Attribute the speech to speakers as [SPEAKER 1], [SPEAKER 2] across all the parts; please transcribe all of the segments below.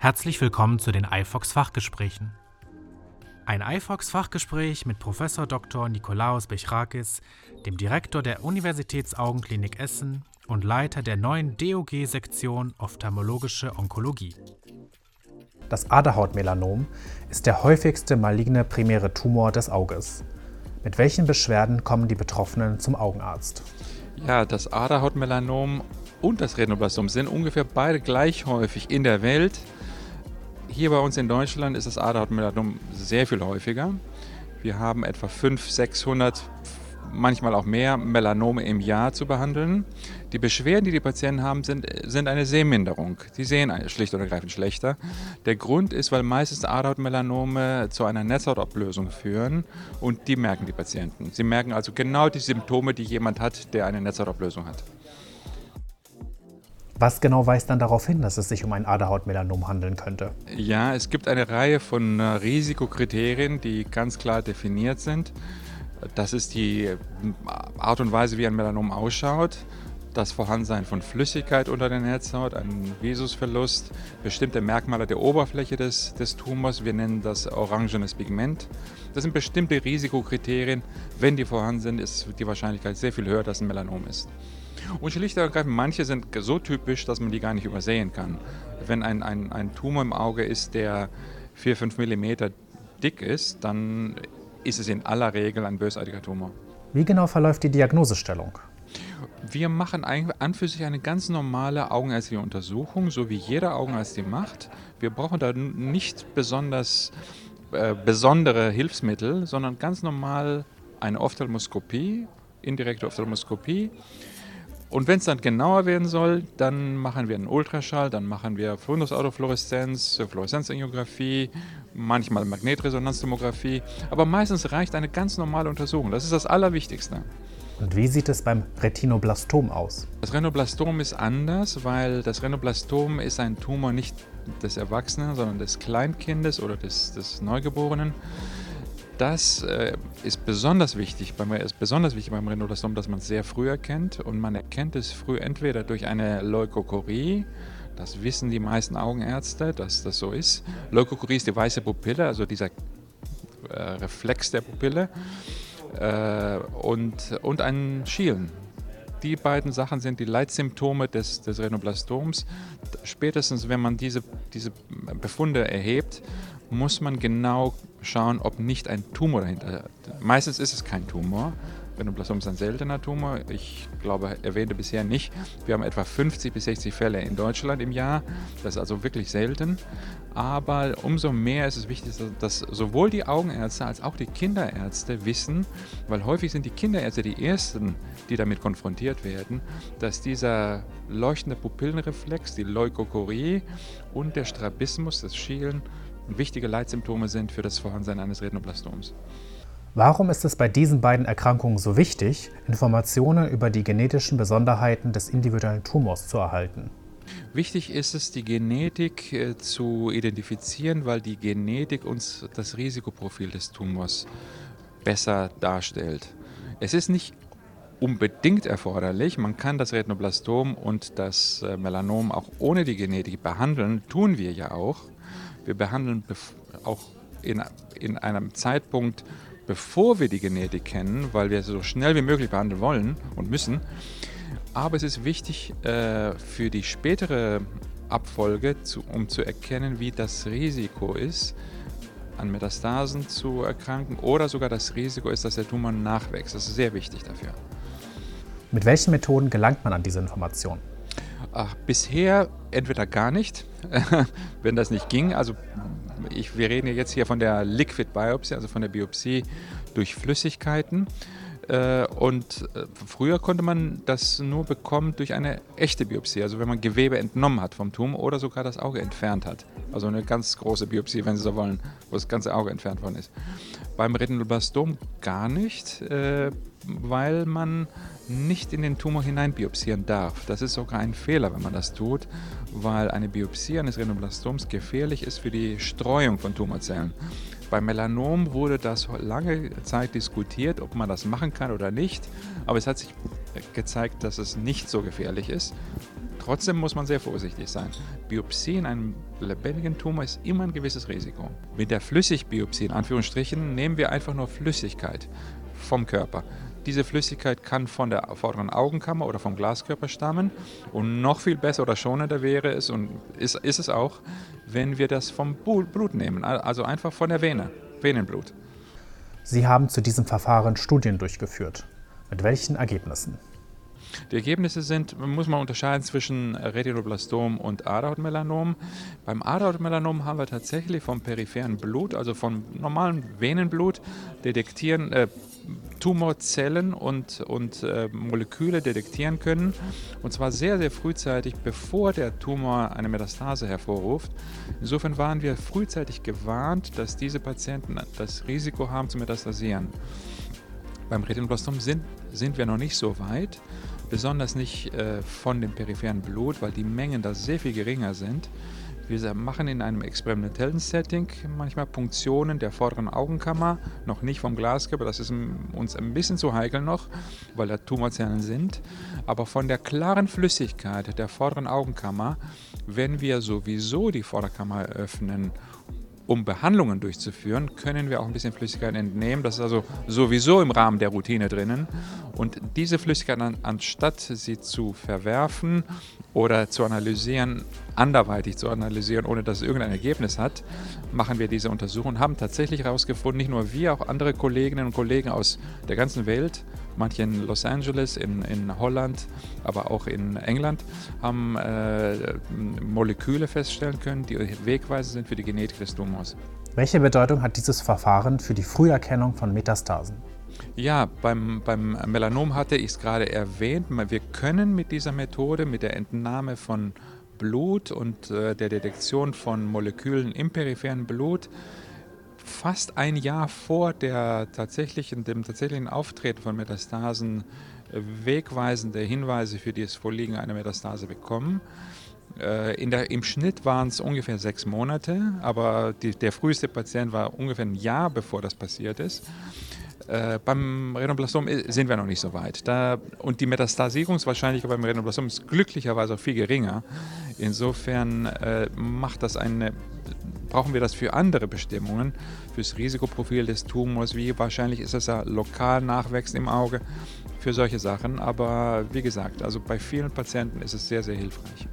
[SPEAKER 1] Herzlich willkommen zu den iFox Fachgesprächen. Ein iFox Fachgespräch mit Professor Dr. Nikolaus Bechrakis, dem Direktor der Universitätsaugenklinik Essen und Leiter der neuen DOG-Sektion Ophthalmologische Onkologie.
[SPEAKER 2] Das Aderhautmelanom ist der häufigste maligne primäre Tumor des Auges. Mit welchen Beschwerden kommen die Betroffenen zum Augenarzt?
[SPEAKER 3] Ja, das Aderhautmelanom und das Retinoblastom sind ungefähr beide gleich häufig in der Welt. Hier bei uns in Deutschland ist das Aderhautmelanom sehr viel häufiger. Wir haben etwa 500, 600, manchmal auch mehr Melanome im Jahr zu behandeln. Die Beschwerden, die die Patienten haben, sind, sind eine Sehminderung. Die sehen schlicht und ergreifend schlechter. Der Grund ist, weil meistens Aderhautmelanome zu einer Netzhautablösung führen und die merken die Patienten. Sie merken also genau die Symptome, die jemand hat, der eine Netzhautablösung hat.
[SPEAKER 2] Was genau weist dann darauf hin, dass es sich um ein Aderhautmelanom handeln könnte?
[SPEAKER 3] Ja, es gibt eine Reihe von äh, Risikokriterien, die ganz klar definiert sind. Das ist die Art und Weise, wie ein Melanom ausschaut, das Vorhandensein von Flüssigkeit unter der Netzhaut, ein Visusverlust, bestimmte Merkmale der Oberfläche des, des Tumors, wir nennen das orangenes Pigment. Das sind bestimmte Risikokriterien. Wenn die vorhanden sind, ist die Wahrscheinlichkeit sehr viel höher, dass ein Melanom ist. Und schlicht und ergreifend, manche sind so typisch, dass man die gar nicht übersehen kann. Wenn ein, ein, ein Tumor im Auge ist, der 4, 5 mm dick ist, dann ist es in aller Regel ein bösartiger Tumor.
[SPEAKER 2] Wie genau verläuft die Diagnosestellung?
[SPEAKER 3] Wir machen an für sich eine ganz normale augenärztliche Untersuchung, so wie jeder Augenarzt die macht. Wir brauchen da nicht besonders äh, besondere Hilfsmittel, sondern ganz normal eine Ophthalmoskopie, indirekte Ophthalmoskopie. Und wenn es dann genauer werden soll, dann machen wir einen Ultraschall, dann machen wir Fundusautofluoreszenz, Fluoreszenzangiographie, manchmal Magnetresonanztomographie. Aber meistens reicht eine ganz normale Untersuchung. Das ist das Allerwichtigste.
[SPEAKER 2] Und wie sieht es beim Retinoblastom aus?
[SPEAKER 3] Das Renoblastom ist anders, weil das Renoblastom ist ein Tumor nicht des Erwachsenen, sondern des Kleinkindes oder des, des Neugeborenen das äh, ist besonders wichtig, bei mir ist besonders wichtig beim Renoblastom, dass man es sehr früh erkennt und man erkennt es früh entweder durch eine Leukokorie, das wissen die meisten Augenärzte, dass das so ist. Leukokorie ist die weiße Pupille, also dieser äh, Reflex der Pupille äh, und, und ein Schielen. Die beiden Sachen sind die Leitsymptome des, des Renoblastoms. Spätestens, wenn man diese, diese Befunde erhebt, muss man genau schauen, ob nicht ein Tumor dahinter ist. Meistens ist es kein Tumor. Renoblastom ist ein seltener Tumor. Ich glaube, erwähnte bisher nicht. Wir haben etwa 50 bis 60 Fälle in Deutschland im Jahr. Das ist also wirklich selten. Aber umso mehr ist es wichtig, dass sowohl die Augenärzte als auch die Kinderärzte wissen, weil häufig sind die Kinderärzte die Ersten, die damit konfrontiert werden, dass dieser leuchtende Pupillenreflex, die Leukokorie und der Strabismus, das Schielen, wichtige Leitsymptome sind für das Vorhandensein eines Retinoblastoms.
[SPEAKER 2] Warum ist es bei diesen beiden Erkrankungen so wichtig, Informationen über die genetischen Besonderheiten des individuellen Tumors zu erhalten?
[SPEAKER 3] Wichtig ist es, die Genetik äh, zu identifizieren, weil die Genetik uns das Risikoprofil des Tumors besser darstellt. Es ist nicht unbedingt erforderlich. Man kann das Retinoblastom und das äh, Melanom auch ohne die Genetik behandeln, tun wir ja auch. Wir behandeln auch in, in einem Zeitpunkt, bevor wir die Genetik kennen, weil wir so schnell wie möglich behandeln wollen und müssen. Aber es ist wichtig äh, für die spätere Abfolge, zu, um zu erkennen, wie das Risiko ist, an Metastasen zu erkranken oder sogar das Risiko ist, dass der Tumor nachwächst. Das ist sehr wichtig dafür.
[SPEAKER 2] Mit welchen Methoden gelangt man an diese Informationen?
[SPEAKER 3] Ach, bisher entweder gar nicht, wenn das nicht ging. Also ich, wir reden jetzt hier von der Liquid Biopsy, also von der Biopsie durch Flüssigkeiten. Äh, und äh, früher konnte man das nur bekommen durch eine echte Biopsie, also wenn man Gewebe entnommen hat vom Tumor oder sogar das Auge entfernt hat. Also eine ganz große Biopsie, wenn Sie so wollen, wo das ganze Auge entfernt worden ist. Beim Retinoblastom gar nicht, äh, weil man nicht in den Tumor hinein biopsieren darf. Das ist sogar ein Fehler, wenn man das tut, weil eine Biopsie eines Renoblastoms gefährlich ist für die Streuung von Tumorzellen. Bei Melanom wurde das lange Zeit diskutiert, ob man das machen kann oder nicht, aber es hat sich gezeigt, dass es nicht so gefährlich ist. Trotzdem muss man sehr vorsichtig sein. Biopsie in einem lebendigen Tumor ist immer ein gewisses Risiko. Mit der Flüssigbiopsie, in Anführungsstrichen, nehmen wir einfach nur Flüssigkeit vom Körper. Diese Flüssigkeit kann von der vorderen Augenkammer oder vom Glaskörper stammen. Und noch viel besser oder schonender wäre es und ist, ist es auch, wenn wir das vom Blut nehmen, also einfach von der Vene, Venenblut.
[SPEAKER 2] Sie haben zu diesem Verfahren Studien durchgeführt. Mit welchen Ergebnissen?
[SPEAKER 3] Die Ergebnisse sind, muss man unterscheiden zwischen Retinoblastom und Aderhautmelanom. Beim Aderhautmelanom haben wir tatsächlich vom peripheren Blut, also vom normalen Venenblut, detektieren, äh, Tumorzellen und, und äh, Moleküle detektieren können. Und zwar sehr, sehr frühzeitig, bevor der Tumor eine Metastase hervorruft. Insofern waren wir frühzeitig gewarnt, dass diese Patienten das Risiko haben zu metastasieren. Beim Retinoblastom sind, sind wir noch nicht so weit besonders nicht äh, von dem peripheren Blut, weil die Mengen da sehr viel geringer sind. Wir machen in einem experimentellen Setting manchmal Punktionen der vorderen Augenkammer, noch nicht vom Glaskörper, das ist uns ein bisschen zu heikel noch, weil da Tumorzellen sind. Aber von der klaren Flüssigkeit der vorderen Augenkammer, wenn wir sowieso die Vorderkammer öffnen um Behandlungen durchzuführen, können wir auch ein bisschen Flüssigkeit entnehmen. Das ist also sowieso im Rahmen der Routine drinnen. Und diese Flüssigkeit, anstatt sie zu verwerfen oder zu analysieren, anderweitig zu analysieren, ohne dass es irgendein Ergebnis hat, machen wir diese Untersuchung und haben tatsächlich herausgefunden, nicht nur wir, auch andere Kolleginnen und Kollegen aus der ganzen Welt, manche in Los Angeles, in, in Holland, aber auch in England, haben äh, Moleküle feststellen können, die wegweisend sind für die Genetik des Tumors.
[SPEAKER 2] Welche Bedeutung hat dieses Verfahren für die Früherkennung von Metastasen?
[SPEAKER 3] Ja, beim, beim Melanom hatte ich es gerade erwähnt. Wir können mit dieser Methode, mit der Entnahme von Blut und äh, der Detektion von Molekülen im peripheren Blut, fast ein Jahr vor der tatsächlichen, dem tatsächlichen Auftreten von Metastasen äh, wegweisende Hinweise für das Vorliegen einer Metastase bekommen. Äh, der, Im Schnitt waren es ungefähr sechs Monate, aber die, der früheste Patient war ungefähr ein Jahr bevor das passiert ist. Äh, beim Renoblastom sind wir noch nicht so weit. Da, und die Metastasierungswahrscheinlichkeit beim Renoblastom ist glücklicherweise auch viel geringer. Insofern äh, macht das eine, brauchen wir das für andere Bestimmungen, fürs Risikoprofil des Tumors, wie wahrscheinlich ist es ja lokal nachwächst im Auge, für solche Sachen. Aber wie gesagt, also bei vielen Patienten ist es sehr, sehr hilfreich.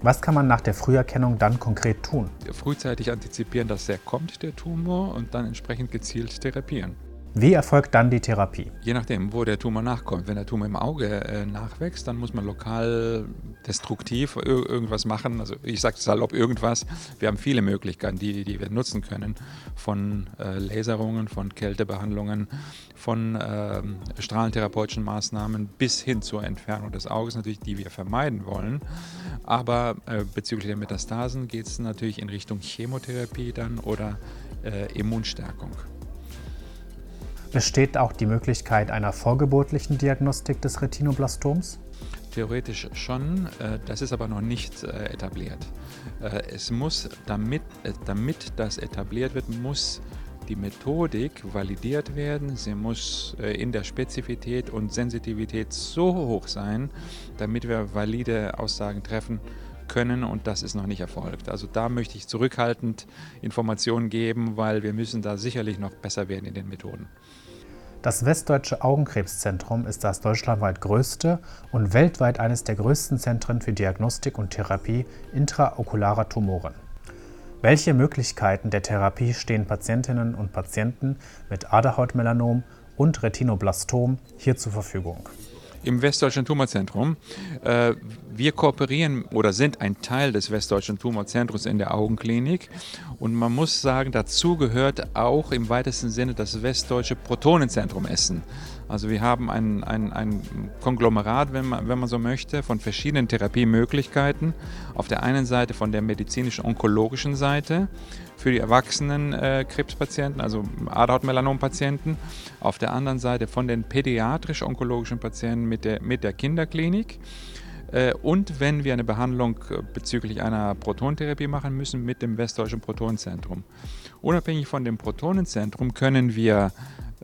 [SPEAKER 2] Was kann man nach der Früherkennung dann konkret tun?
[SPEAKER 3] Frühzeitig antizipieren, dass der kommt, der Tumor, und dann entsprechend gezielt therapieren.
[SPEAKER 2] Wie erfolgt dann die Therapie?
[SPEAKER 3] Je nachdem, wo der Tumor nachkommt. Wenn der Tumor im Auge äh, nachwächst, dann muss man lokal destruktiv irgendwas machen. Also ich sage salopp irgendwas. Wir haben viele Möglichkeiten, die, die wir nutzen können. Von äh, Laserungen, von Kältebehandlungen, von äh, strahlentherapeutischen Maßnahmen bis hin zur Entfernung des Auges, natürlich, die wir vermeiden wollen. Aber äh, bezüglich der Metastasen geht es natürlich in Richtung Chemotherapie dann oder Immunstärkung.
[SPEAKER 2] Besteht auch die Möglichkeit einer vorgeburtlichen Diagnostik des Retinoblastoms?
[SPEAKER 3] Theoretisch schon, äh, das ist aber noch nicht äh, etabliert. Äh, es muss, damit, damit das etabliert wird, muss die Methodik validiert werden. Sie muss in der Spezifität und Sensitivität so hoch sein, damit wir valide Aussagen treffen können und das ist noch nicht erfolgt. Also da möchte ich zurückhaltend Informationen geben, weil wir müssen da sicherlich noch besser werden in den Methoden.
[SPEAKER 2] Das Westdeutsche Augenkrebszentrum ist das deutschlandweit größte und weltweit eines der größten Zentren für Diagnostik und Therapie intraokularer Tumoren. Welche Möglichkeiten der Therapie stehen Patientinnen und Patienten mit Aderhautmelanom und Retinoblastom hier zur Verfügung?
[SPEAKER 3] Im Westdeutschen Tumorzentrum. Äh, wir kooperieren oder sind ein Teil des Westdeutschen Tumorzentrums in der Augenklinik. Und man muss sagen, dazu gehört auch im weitesten Sinne das Westdeutsche Protonenzentrum Essen. Also wir haben ein, ein, ein Konglomerat, wenn man, wenn man so möchte, von verschiedenen Therapiemöglichkeiten. Auf der einen Seite von der medizinisch-onkologischen Seite für die erwachsenen äh, Krebspatienten, also Aderhautmelanom-Patienten. Auf der anderen Seite von den pädiatrisch-onkologischen Patienten mit der, mit der Kinderklinik. Äh, und wenn wir eine Behandlung äh, bezüglich einer Protontherapie machen müssen, mit dem Westdeutschen Protonenzentrum. Unabhängig von dem Protonenzentrum können wir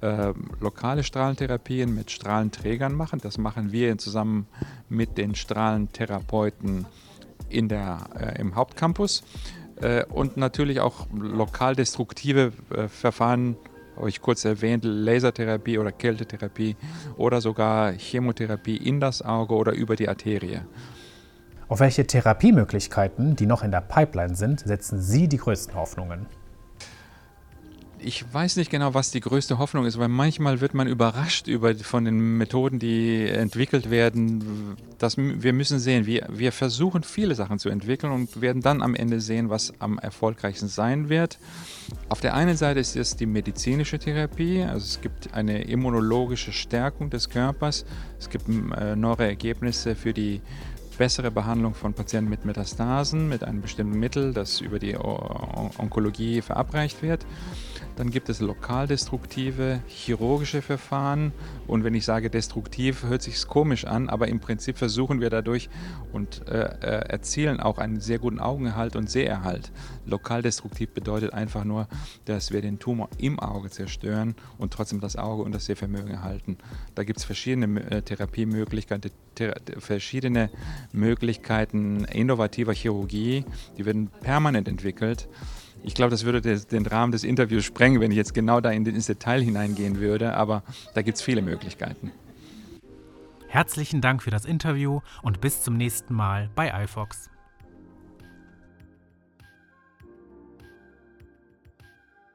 [SPEAKER 3] äh, lokale Strahlentherapien mit Strahlenträgern machen. Das machen wir zusammen mit den Strahlentherapeuten in der, äh, im Hauptcampus. Äh, und natürlich auch lokal destruktive äh, Verfahren, habe ich kurz erwähnt, Lasertherapie oder Kältetherapie oder sogar Chemotherapie in das Auge oder über die Arterie.
[SPEAKER 2] Auf welche Therapiemöglichkeiten, die noch in der Pipeline sind, setzen Sie die größten Hoffnungen?
[SPEAKER 3] Ich weiß nicht genau, was die größte Hoffnung ist, weil manchmal wird man überrascht über, von den Methoden, die entwickelt werden. Das, wir müssen sehen, wir, wir versuchen viele Sachen zu entwickeln und werden dann am Ende sehen, was am erfolgreichsten sein wird. Auf der einen Seite ist es die medizinische Therapie, also es gibt eine immunologische Stärkung des Körpers, es gibt äh, neue Ergebnisse für die bessere Behandlung von Patienten mit Metastasen mit einem bestimmten Mittel, das über die Onkologie verabreicht wird. Dann gibt es lokal destruktive chirurgische Verfahren. Und wenn ich sage destruktiv, hört sich komisch an, aber im Prinzip versuchen wir dadurch und äh, äh, erzielen auch einen sehr guten Augenerhalt und Seherhalt. Lokal destruktiv bedeutet einfach nur, dass wir den Tumor im Auge zerstören und trotzdem das Auge und das Sehvermögen erhalten. Da gibt es verschiedene äh, Therapiemöglichkeiten, thera verschiedene Möglichkeiten innovativer Chirurgie, die werden permanent entwickelt. Ich glaube, das würde den Rahmen des Interviews sprengen, wenn ich jetzt genau da ins Detail hineingehen würde, aber da gibt es viele Möglichkeiten.
[SPEAKER 1] Herzlichen Dank für das Interview und bis zum nächsten Mal bei iFox.